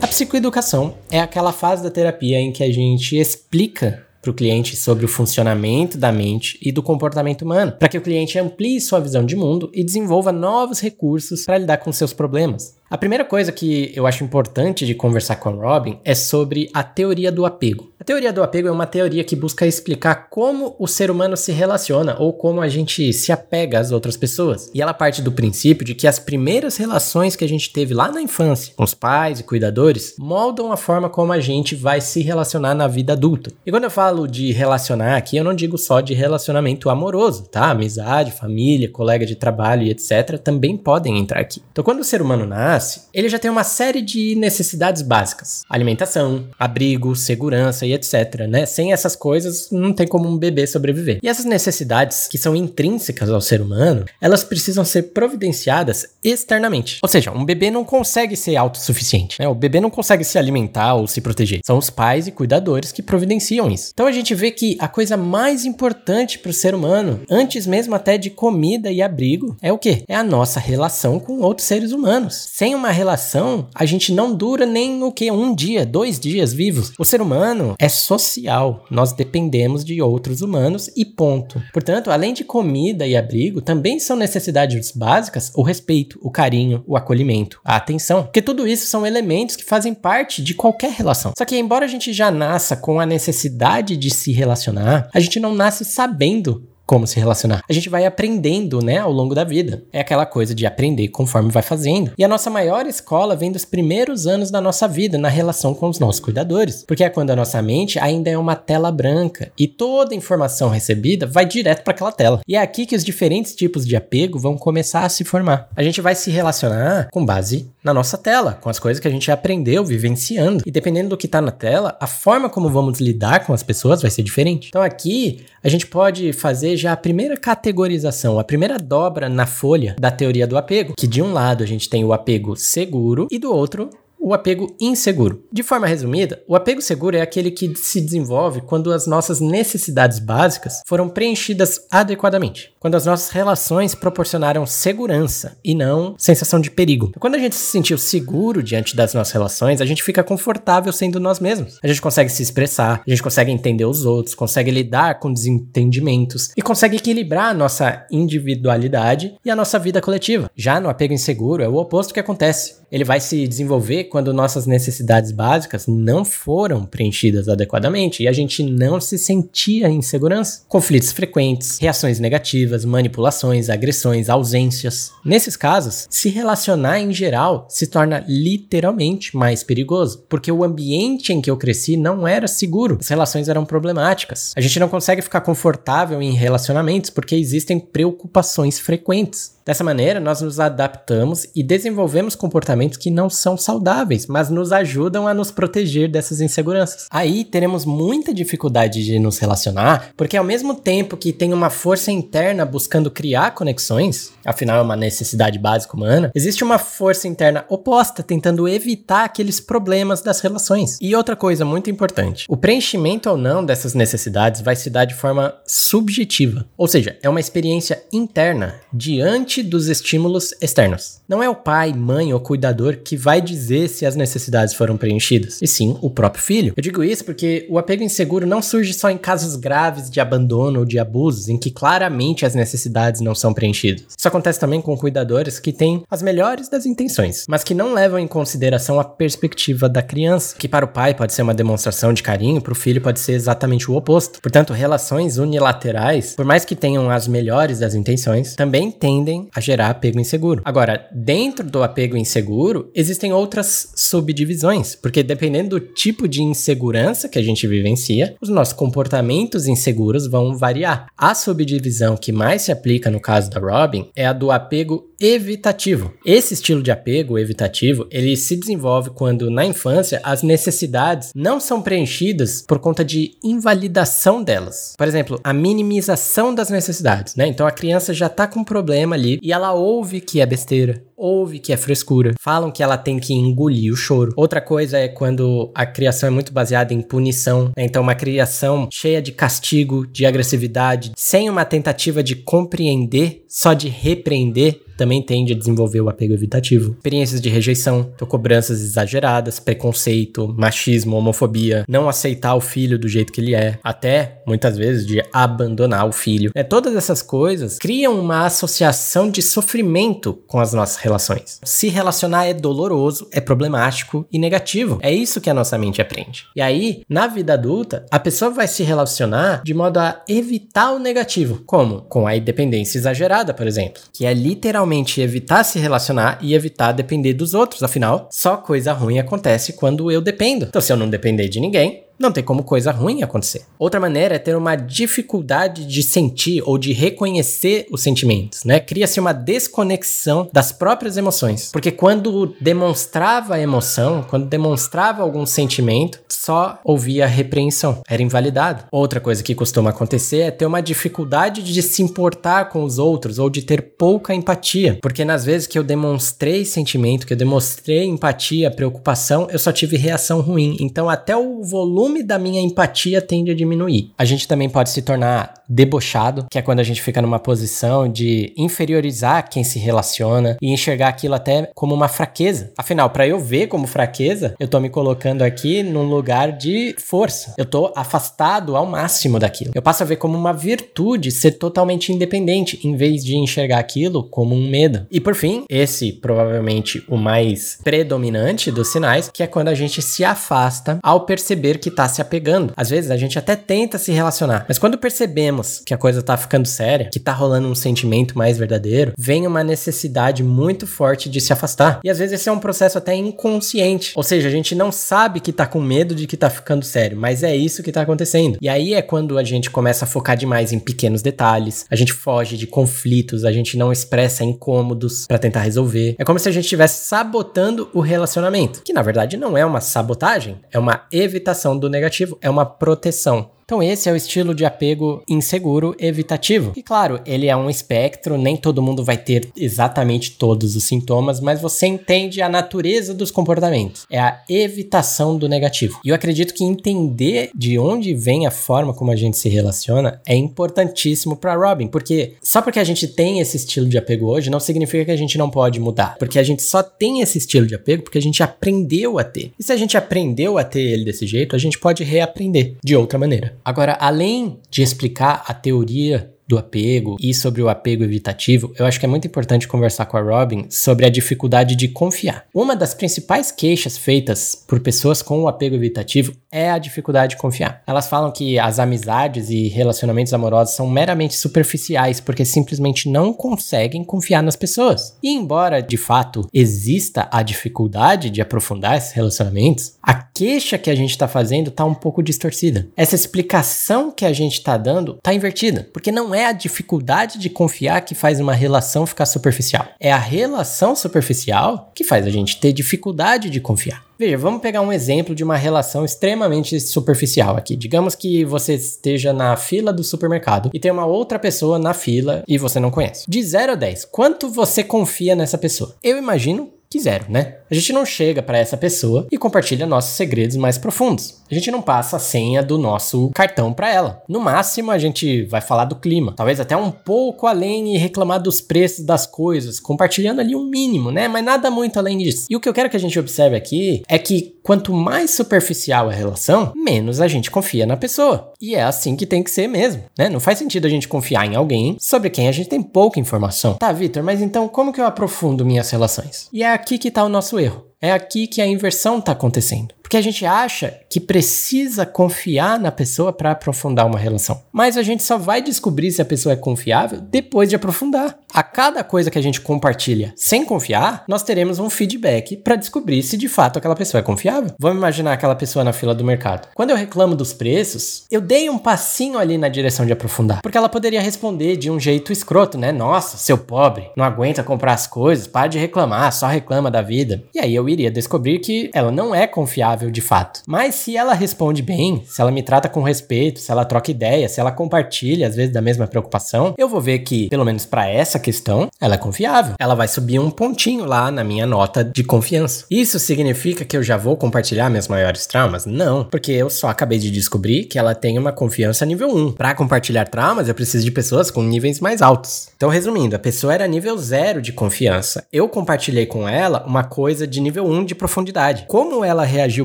A psicoeducação é aquela fase da terapia em que a gente explica para o cliente sobre o funcionamento da mente e do comportamento humano, para que o cliente amplie sua visão de mundo e desenvolva novos recursos para lidar com seus problemas. A primeira coisa que eu acho importante de conversar com a Robin é sobre a teoria do apego. A teoria do apego é uma teoria que busca explicar como o ser humano se relaciona ou como a gente se apega às outras pessoas. E ela parte do princípio de que as primeiras relações que a gente teve lá na infância, com os pais e cuidadores, moldam a forma como a gente vai se relacionar na vida adulta. E quando eu falo de relacionar aqui, eu não digo só de relacionamento amoroso, tá? Amizade, família, colega de trabalho e etc. também podem entrar aqui. Então, quando o ser humano nasce, ele já tem uma série de necessidades básicas: alimentação, abrigo, segurança e etc. Né? Sem essas coisas, não tem como um bebê sobreviver. E essas necessidades, que são intrínsecas ao ser humano, elas precisam ser providenciadas externamente. Ou seja, um bebê não consegue ser autossuficiente. Né? O bebê não consegue se alimentar ou se proteger. São os pais e cuidadores que providenciam isso. Então a gente vê que a coisa mais importante para o ser humano, antes mesmo até de comida e abrigo, é o que? É a nossa relação com outros seres humanos. Sem uma relação, a gente não dura nem o que? Um dia, dois dias vivos. O ser humano é social. Nós dependemos de outros humanos e ponto. Portanto, além de comida e abrigo, também são necessidades básicas o respeito, o carinho, o acolhimento, a atenção. Porque tudo isso são elementos que fazem parte de qualquer relação. Só que, embora a gente já nasça com a necessidade de se relacionar, a gente não nasce sabendo como se relacionar. A gente vai aprendendo, né, ao longo da vida. É aquela coisa de aprender conforme vai fazendo. E a nossa maior escola vem dos primeiros anos da nossa vida na relação com os nossos cuidadores, porque é quando a nossa mente ainda é uma tela branca e toda informação recebida vai direto para aquela tela. E é aqui que os diferentes tipos de apego vão começar a se formar. A gente vai se relacionar com base na nossa tela, com as coisas que a gente aprendeu vivenciando. E dependendo do que está na tela, a forma como vamos lidar com as pessoas vai ser diferente. Então aqui a gente pode fazer já a primeira categorização, a primeira dobra na folha da teoria do apego, que de um lado a gente tem o apego seguro e do outro o apego inseguro. De forma resumida, o apego seguro é aquele que se desenvolve quando as nossas necessidades básicas foram preenchidas adequadamente, quando as nossas relações proporcionaram segurança e não sensação de perigo. Quando a gente se sentiu seguro diante das nossas relações, a gente fica confortável sendo nós mesmos. A gente consegue se expressar, a gente consegue entender os outros, consegue lidar com desentendimentos e consegue equilibrar a nossa individualidade e a nossa vida coletiva. Já no apego inseguro é o oposto que acontece. Ele vai se desenvolver quando nossas necessidades básicas não foram preenchidas adequadamente e a gente não se sentia em segurança. Conflitos frequentes, reações negativas, manipulações, agressões, ausências. Nesses casos, se relacionar em geral se torna literalmente mais perigoso, porque o ambiente em que eu cresci não era seguro, as relações eram problemáticas. A gente não consegue ficar confortável em relacionamentos porque existem preocupações frequentes. Dessa maneira, nós nos adaptamos e desenvolvemos comportamentos que não são saudáveis, mas nos ajudam a nos proteger dessas inseguranças. Aí teremos muita dificuldade de nos relacionar, porque ao mesmo tempo que tem uma força interna buscando criar conexões, afinal é uma necessidade básica humana, existe uma força interna oposta tentando evitar aqueles problemas das relações. E outra coisa muito importante: o preenchimento ou não dessas necessidades vai se dar de forma subjetiva, ou seja, é uma experiência interna diante dos estímulos externos. Não é o pai, mãe ou cuidador que vai dizer se as necessidades foram preenchidas, e sim o próprio filho. Eu digo isso porque o apego inseguro não surge só em casos graves de abandono ou de abusos, em que claramente as necessidades não são preenchidas. Isso acontece também com cuidadores que têm as melhores das intenções, mas que não levam em consideração a perspectiva da criança, que para o pai pode ser uma demonstração de carinho, para o filho pode ser exatamente o oposto. Portanto, relações unilaterais, por mais que tenham as melhores das intenções, também tendem a gerar apego inseguro. Agora, dentro do apego inseguro, existem outras subdivisões, porque dependendo do tipo de insegurança que a gente vivencia, os nossos comportamentos inseguros vão variar. A subdivisão que mais se aplica no caso da Robin é a do apego evitativo. Esse estilo de apego evitativo, ele se desenvolve quando na infância as necessidades não são preenchidas por conta de invalidação delas. Por exemplo, a minimização das necessidades, né? Então a criança já tá com um problema ali e ela ouve que é besteira, ouve que é frescura, falam que ela tem que engolir o choro. Outra coisa é quando a criação é muito baseada em punição, né? então uma criação cheia de castigo, de agressividade, sem uma tentativa de compreender, só de repreender, também tende a desenvolver o apego evitativo. Experiências de rejeição, então cobranças exageradas, preconceito, machismo, homofobia, não aceitar o filho do jeito que ele é, até muitas vezes de abandonar o filho. É, todas essas coisas criam uma associação de sofrimento com as nossas relações. Se relacionar é doloroso, é problemático e negativo. É isso que a nossa mente aprende. E aí, na vida adulta, a pessoa vai se relacionar de modo a evitar o negativo. Como? Com a independência exagerada, por exemplo, que é literalmente evitar se relacionar e evitar depender dos outros. Afinal, só coisa ruim acontece quando eu dependo. Então, se eu não depender de ninguém, não tem como coisa ruim acontecer. Outra maneira é ter uma dificuldade de sentir ou de reconhecer os sentimentos, né? Cria-se uma desconexão das próprias emoções. Porque quando demonstrava emoção, quando demonstrava algum sentimento, só ouvia repreensão, era invalidado. Outra coisa que costuma acontecer é ter uma dificuldade de se importar com os outros ou de ter pouca empatia. Porque nas vezes que eu demonstrei sentimento, que eu demonstrei empatia, preocupação, eu só tive reação ruim. Então até o volume volume da minha empatia tende a diminuir. A gente também pode se tornar debochado, que é quando a gente fica numa posição de inferiorizar quem se relaciona e enxergar aquilo até como uma fraqueza. Afinal, para eu ver como fraqueza, eu tô me colocando aqui num lugar de força. Eu tô afastado ao máximo daquilo. Eu passo a ver como uma virtude ser totalmente independente, em vez de enxergar aquilo como um medo. E por fim, esse provavelmente o mais predominante dos sinais, que é quando a gente se afasta ao perceber que tá se apegando. Às vezes a gente até tenta se relacionar, mas quando percebemos que a coisa tá ficando séria, que tá rolando um sentimento mais verdadeiro, vem uma necessidade muito forte de se afastar. E às vezes esse é um processo até inconsciente. Ou seja, a gente não sabe que tá com medo de que tá ficando sério, mas é isso que tá acontecendo. E aí é quando a gente começa a focar demais em pequenos detalhes, a gente foge de conflitos, a gente não expressa incômodos para tentar resolver. É como se a gente estivesse sabotando o relacionamento, que na verdade não é uma sabotagem, é uma evitação do negativo, é uma proteção. Então, esse é o estilo de apego inseguro evitativo. E claro, ele é um espectro, nem todo mundo vai ter exatamente todos os sintomas, mas você entende a natureza dos comportamentos. É a evitação do negativo. E eu acredito que entender de onde vem a forma como a gente se relaciona é importantíssimo para Robin, porque só porque a gente tem esse estilo de apego hoje não significa que a gente não pode mudar, porque a gente só tem esse estilo de apego porque a gente aprendeu a ter. E se a gente aprendeu a ter ele desse jeito, a gente pode reaprender de outra maneira. Agora, além de explicar a teoria do apego e sobre o apego evitativo, eu acho que é muito importante conversar com a Robin sobre a dificuldade de confiar. Uma das principais queixas feitas por pessoas com o apego evitativo é a dificuldade de confiar. Elas falam que as amizades e relacionamentos amorosos são meramente superficiais porque simplesmente não conseguem confiar nas pessoas. E embora de fato exista a dificuldade de aprofundar esses relacionamentos, a queixa que a gente está fazendo está um pouco distorcida. Essa explicação que a gente está dando está invertida, porque não é é a dificuldade de confiar que faz uma relação ficar superficial. É a relação superficial que faz a gente ter dificuldade de confiar. Veja, vamos pegar um exemplo de uma relação extremamente superficial aqui. Digamos que você esteja na fila do supermercado e tem uma outra pessoa na fila e você não conhece. De 0 a 10, quanto você confia nessa pessoa? Eu imagino que zero, né? A gente não chega para essa pessoa e compartilha nossos segredos mais profundos. A gente não passa a senha do nosso cartão para ela. No máximo, a gente vai falar do clima, talvez até um pouco além e reclamar dos preços das coisas, compartilhando ali um mínimo, né? Mas nada muito além disso. E o que eu quero que a gente observe aqui é que quanto mais superficial a relação, menos a gente confia na pessoa. E é assim que tem que ser mesmo, né? Não faz sentido a gente confiar em alguém sobre quem a gente tem pouca informação. Tá, Vitor, mas então como que eu aprofundo minhas relações? E é aqui que está o nosso erro. É aqui que a inversão está acontecendo. Porque a gente acha que precisa confiar na pessoa para aprofundar uma relação. Mas a gente só vai descobrir se a pessoa é confiável depois de aprofundar. A cada coisa que a gente compartilha sem confiar, nós teremos um feedback para descobrir se de fato aquela pessoa é confiável. Vamos imaginar aquela pessoa na fila do mercado. Quando eu reclamo dos preços, eu dei um passinho ali na direção de aprofundar. Porque ela poderia responder de um jeito escroto, né? Nossa, seu pobre, não aguenta comprar as coisas, para de reclamar, só reclama da vida. E aí eu iria descobrir que ela não é confiável de fato. Mas se ela responde bem, se ela me trata com respeito, se ela troca ideia, se ela compartilha às vezes da mesma preocupação, eu vou ver que, pelo menos para essa questão, ela é confiável. Ela vai subir um pontinho lá na minha nota de confiança. Isso significa que eu já vou compartilhar meus maiores traumas? Não, porque eu só acabei de descobrir que ela tem uma confiança nível 1. Para compartilhar traumas, eu preciso de pessoas com níveis mais altos. Então, resumindo, a pessoa era nível 0 de confiança. Eu compartilhei com ela uma coisa de nível 1 de profundidade. Como ela reagiu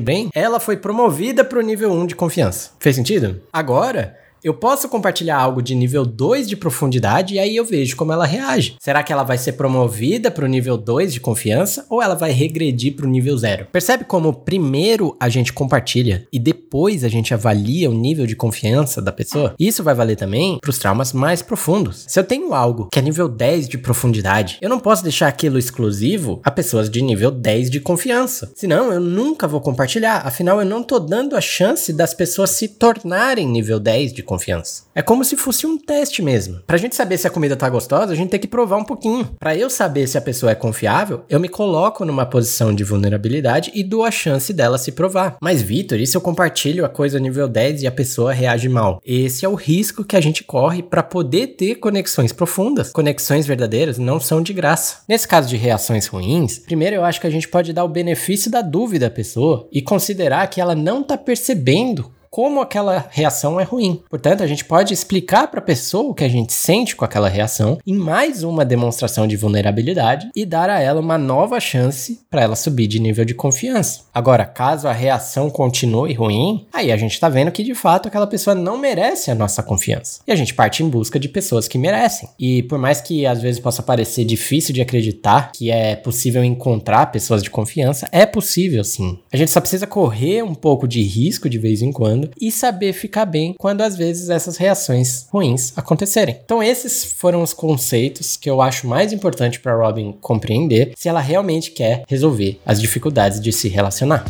bem, ela foi promovida para o nível 1 de confiança. Fez sentido? Agora, eu posso compartilhar algo de nível 2 de profundidade e aí eu vejo como ela reage. Será que ela vai ser promovida para o nível 2 de confiança ou ela vai regredir para o nível 0? Percebe como primeiro a gente compartilha e depois a gente avalia o nível de confiança da pessoa? Isso vai valer também para os traumas mais profundos. Se eu tenho algo que é nível 10 de profundidade, eu não posso deixar aquilo exclusivo a pessoas de nível 10 de confiança. Senão eu nunca vou compartilhar. Afinal, eu não estou dando a chance das pessoas se tornarem nível 10 de confiança confiança. É como se fosse um teste mesmo. Pra gente saber se a comida tá gostosa, a gente tem que provar um pouquinho. Para eu saber se a pessoa é confiável, eu me coloco numa posição de vulnerabilidade e dou a chance dela se provar. Mas, Vitor, e se eu compartilho a coisa nível 10 e a pessoa reage mal? Esse é o risco que a gente corre para poder ter conexões profundas. Conexões verdadeiras não são de graça. Nesse caso de reações ruins, primeiro eu acho que a gente pode dar o benefício da dúvida à pessoa e considerar que ela não tá percebendo como aquela reação é ruim. Portanto, a gente pode explicar para a pessoa o que a gente sente com aquela reação em mais uma demonstração de vulnerabilidade e dar a ela uma nova chance para ela subir de nível de confiança. Agora, caso a reação continue ruim, aí a gente está vendo que de fato aquela pessoa não merece a nossa confiança. E a gente parte em busca de pessoas que merecem. E por mais que às vezes possa parecer difícil de acreditar que é possível encontrar pessoas de confiança, é possível sim. A gente só precisa correr um pouco de risco de vez em quando e saber ficar bem quando às vezes essas reações ruins acontecerem. Então esses foram os conceitos que eu acho mais importante para Robin compreender se ela realmente quer resolver as dificuldades de se relacionar.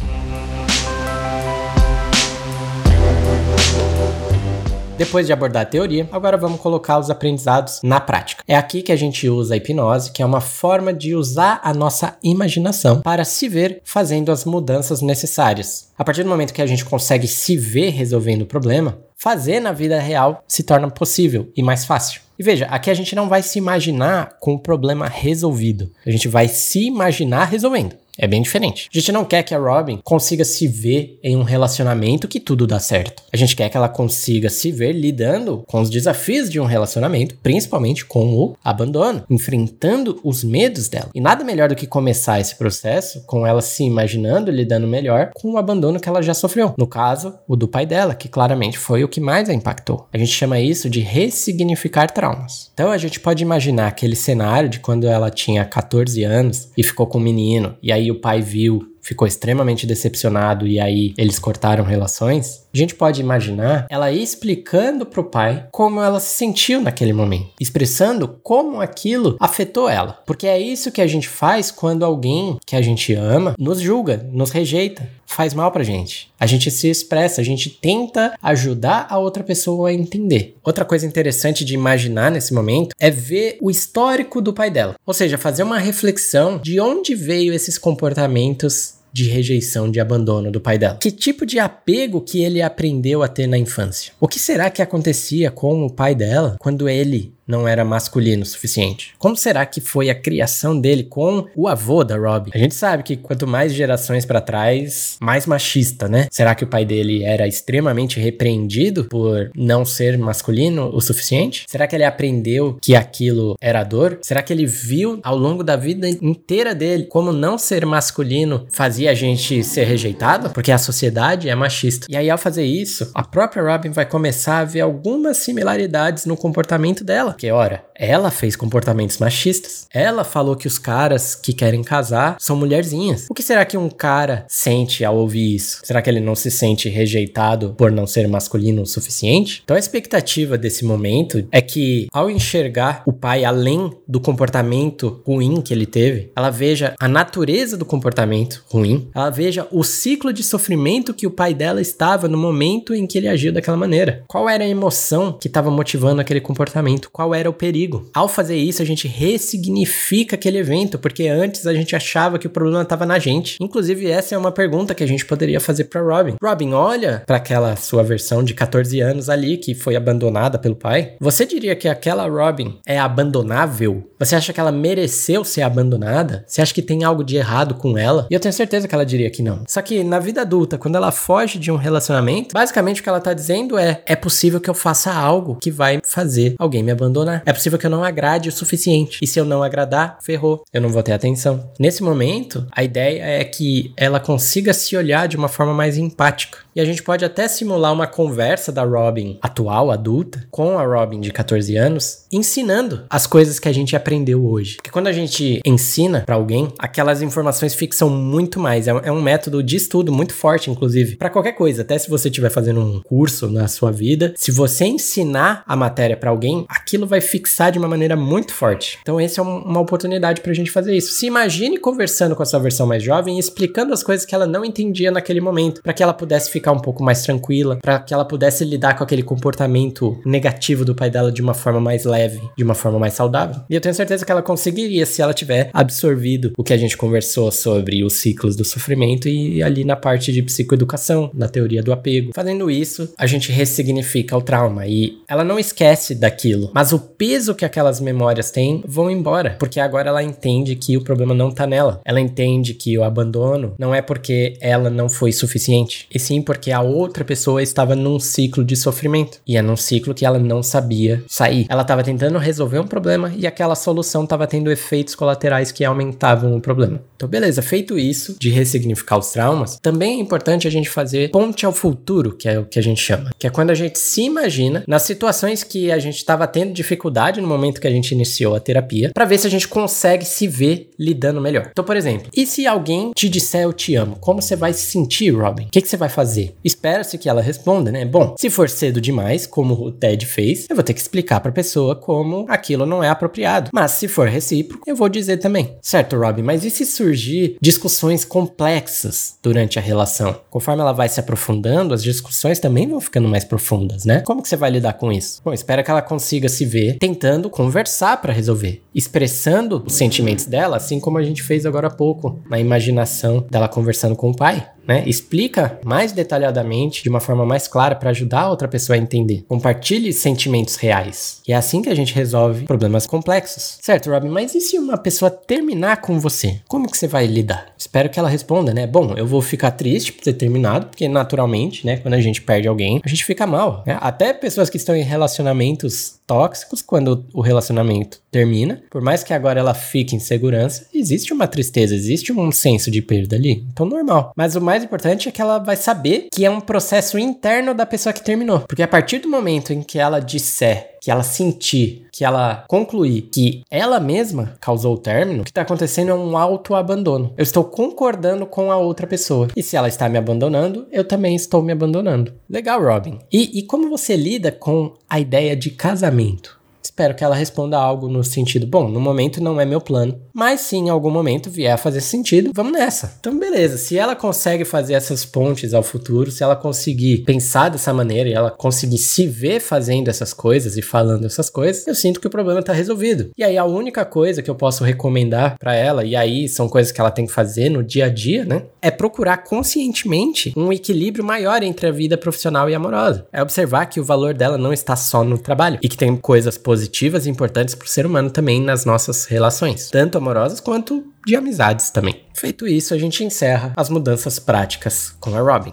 Depois de abordar a teoria, agora vamos colocar os aprendizados na prática. É aqui que a gente usa a hipnose, que é uma forma de usar a nossa imaginação para se ver fazendo as mudanças necessárias. A partir do momento que a gente consegue se ver resolvendo o problema, fazer na vida real se torna possível e mais fácil. E veja, aqui a gente não vai se imaginar com o problema resolvido. A gente vai se imaginar resolvendo. É bem diferente. A gente não quer que a Robin consiga se ver em um relacionamento que tudo dá certo. A gente quer que ela consiga se ver lidando com os desafios de um relacionamento, principalmente com o abandono, enfrentando os medos dela. E nada melhor do que começar esse processo com ela se imaginando lidando melhor com o abandono que ela já sofreu. No caso, o do pai dela, que claramente foi o que mais a impactou. A gente chama isso de ressignificar traumas. Então a gente pode imaginar aquele cenário de quando ela tinha 14 anos e ficou com um menino, e aí o pai viu ficou extremamente decepcionado e aí eles cortaram relações, a gente pode imaginar ela explicando pro pai como ela se sentiu naquele momento, expressando como aquilo afetou ela. Porque é isso que a gente faz quando alguém que a gente ama nos julga, nos rejeita, faz mal pra gente. A gente se expressa, a gente tenta ajudar a outra pessoa a entender. Outra coisa interessante de imaginar nesse momento é ver o histórico do pai dela. Ou seja, fazer uma reflexão de onde veio esses comportamentos de rejeição, de abandono do pai dela? Que tipo de apego que ele aprendeu a ter na infância? O que será que acontecia com o pai dela quando ele não era masculino o suficiente? Como será que foi a criação dele com o avô da Robbie? A gente sabe que quanto mais gerações para trás, mais machista, né? Será que o pai dele era extremamente repreendido por não ser masculino o suficiente? Será que ele aprendeu que aquilo era dor? Será que ele viu ao longo da vida inteira dele como não ser masculino fazia a gente ser rejeitado? Porque a sociedade é machista. E aí, ao fazer isso, a própria Robin vai começar a ver algumas similaridades no comportamento dela. Porque, ora, ela fez comportamentos machistas. Ela falou que os caras que querem casar são mulherzinhas. O que será que um cara sente ao ouvir isso? Será que ele não se sente rejeitado por não ser masculino o suficiente? Então a expectativa desse momento é que, ao enxergar o pai além do comportamento ruim que ele teve, ela veja a natureza do comportamento ruim, ela veja o ciclo de sofrimento que o pai dela estava no momento em que ele agiu daquela maneira. Qual era a emoção que estava motivando aquele comportamento? Qual qual era o perigo. Ao fazer isso, a gente ressignifica aquele evento, porque antes a gente achava que o problema estava na gente. Inclusive, essa é uma pergunta que a gente poderia fazer para Robin. Robin, olha para aquela sua versão de 14 anos ali que foi abandonada pelo pai. Você diria que aquela Robin é abandonável? Você acha que ela mereceu ser abandonada? Você acha que tem algo de errado com ela? E eu tenho certeza que ela diria que não. Só que na vida adulta, quando ela foge de um relacionamento, basicamente o que ela tá dizendo é: é possível que eu faça algo que vai fazer alguém me abandonar abandonar. É possível que eu não agrade o suficiente. E se eu não agradar, ferrou. Eu não vou ter atenção. Nesse momento, a ideia é que ela consiga se olhar de uma forma mais empática. E a gente pode até simular uma conversa da Robin atual, adulta, com a Robin de 14 anos, ensinando as coisas que a gente aprendeu hoje. Porque quando a gente ensina para alguém, aquelas informações fixam muito mais. É, é um método de estudo muito forte, inclusive, para qualquer coisa. Até se você estiver fazendo um curso na sua vida, se você ensinar a matéria para alguém, aquilo vai fixar de uma maneira muito forte. Então, essa é uma oportunidade pra gente fazer isso. Se imagine conversando com a sua versão mais jovem e explicando as coisas que ela não entendia naquele momento, para que ela pudesse ficar um pouco mais tranquila, para que ela pudesse lidar com aquele comportamento negativo do pai dela de uma forma mais leve, de uma forma mais saudável. E eu tenho certeza que ela conseguiria se ela tiver absorvido o que a gente conversou sobre os ciclos do sofrimento e ali na parte de psicoeducação, na teoria do apego. Fazendo isso, a gente ressignifica o trauma e ela não esquece daquilo, mas o peso que aquelas memórias têm vão embora, porque agora ela entende que o problema não tá nela. Ela entende que o abandono não é porque ela não foi suficiente, e sim porque a outra pessoa estava num ciclo de sofrimento. E é num ciclo que ela não sabia sair. Ela estava tentando resolver um problema e aquela solução estava tendo efeitos colaterais que aumentavam o problema. Então, beleza, feito isso de ressignificar os traumas, também é importante a gente fazer ponte ao futuro, que é o que a gente chama, que é quando a gente se imagina nas situações que a gente estava tendo dificuldade no momento que a gente iniciou a terapia, para ver se a gente consegue se ver lidando melhor. Então, por exemplo, e se alguém te disser eu te amo, como você vai se sentir, Robin? O que, que você vai fazer? Espera-se que ela responda, né? Bom, se for cedo demais, como o Ted fez, eu vou ter que explicar para a pessoa como aquilo não é apropriado. Mas se for recíproco, eu vou dizer também. Certo, Robin, mas e se surgir discussões complexas durante a relação? Conforme ela vai se aprofundando, as discussões também vão ficando mais profundas, né? Como que você vai lidar com isso? Bom, espera que ela consiga se ver tentando conversar para resolver, expressando os sentimentos dela, assim como a gente fez agora há pouco, na imaginação dela conversando com o pai né? Explica mais detalhadamente, de uma forma mais clara, para ajudar a outra pessoa a entender. Compartilhe sentimentos reais. E é assim que a gente resolve problemas complexos. Certo, Robin, mas e se uma pessoa terminar com você? Como que você vai lidar? Espero que ela responda, né? Bom, eu vou ficar triste por ter terminado, porque naturalmente, né, quando a gente perde alguém, a gente fica mal. Né? Até pessoas que estão em relacionamentos tóxicos, quando o relacionamento termina, por mais que agora ela fique em segurança, existe uma tristeza, existe um senso de perda ali. Então, normal. Mas o mais mais importante é que ela vai saber que é um processo interno da pessoa que terminou. Porque a partir do momento em que ela disser que ela sentir, que ela concluir que ela mesma causou o término, o que está acontecendo é um autoabandono. Eu estou concordando com a outra pessoa. E se ela está me abandonando, eu também estou me abandonando. Legal, Robin. E, e como você lida com a ideia de casamento? Espero que ela responda algo no sentido: bom, no momento não é meu plano, mas se em algum momento vier a fazer sentido, vamos nessa. Então, beleza. Se ela consegue fazer essas pontes ao futuro, se ela conseguir pensar dessa maneira e ela conseguir se ver fazendo essas coisas e falando essas coisas, eu sinto que o problema tá resolvido. E aí, a única coisa que eu posso recomendar para ela, e aí são coisas que ela tem que fazer no dia a dia, né? É procurar conscientemente um equilíbrio maior entre a vida profissional e amorosa. É observar que o valor dela não está só no trabalho e que tem coisas positivas positivas e importantes para o ser humano também nas nossas relações, tanto amorosas quanto de amizades também. Feito isso, a gente encerra as mudanças práticas com a Robin.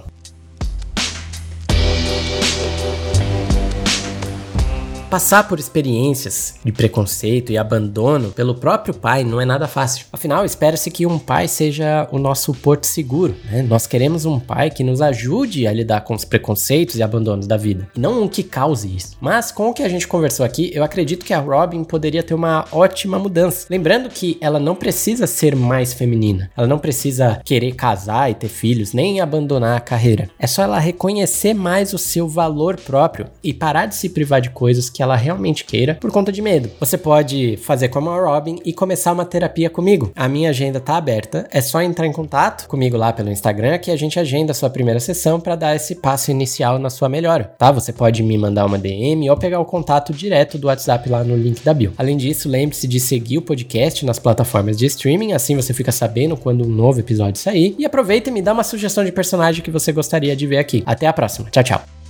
Passar por experiências de preconceito e abandono pelo próprio pai não é nada fácil. Afinal, espera-se que um pai seja o nosso porto seguro. Né? Nós queremos um pai que nos ajude a lidar com os preconceitos e abandonos da vida, e não um que cause isso. Mas com o que a gente conversou aqui, eu acredito que a Robin poderia ter uma ótima mudança. Lembrando que ela não precisa ser mais feminina, ela não precisa querer casar e ter filhos, nem abandonar a carreira. É só ela reconhecer mais o seu valor próprio e parar de se privar de coisas que ela realmente queira por conta de medo. Você pode fazer como a Robin e começar uma terapia comigo. A minha agenda tá aberta, é só entrar em contato comigo lá pelo Instagram que a gente agenda a sua primeira sessão para dar esse passo inicial na sua melhora, tá? Você pode me mandar uma DM ou pegar o contato direto do WhatsApp lá no link da bio. Além disso, lembre-se de seguir o podcast nas plataformas de streaming, assim você fica sabendo quando um novo episódio sair. E aproveita e me dá uma sugestão de personagem que você gostaria de ver aqui. Até a próxima. Tchau, tchau.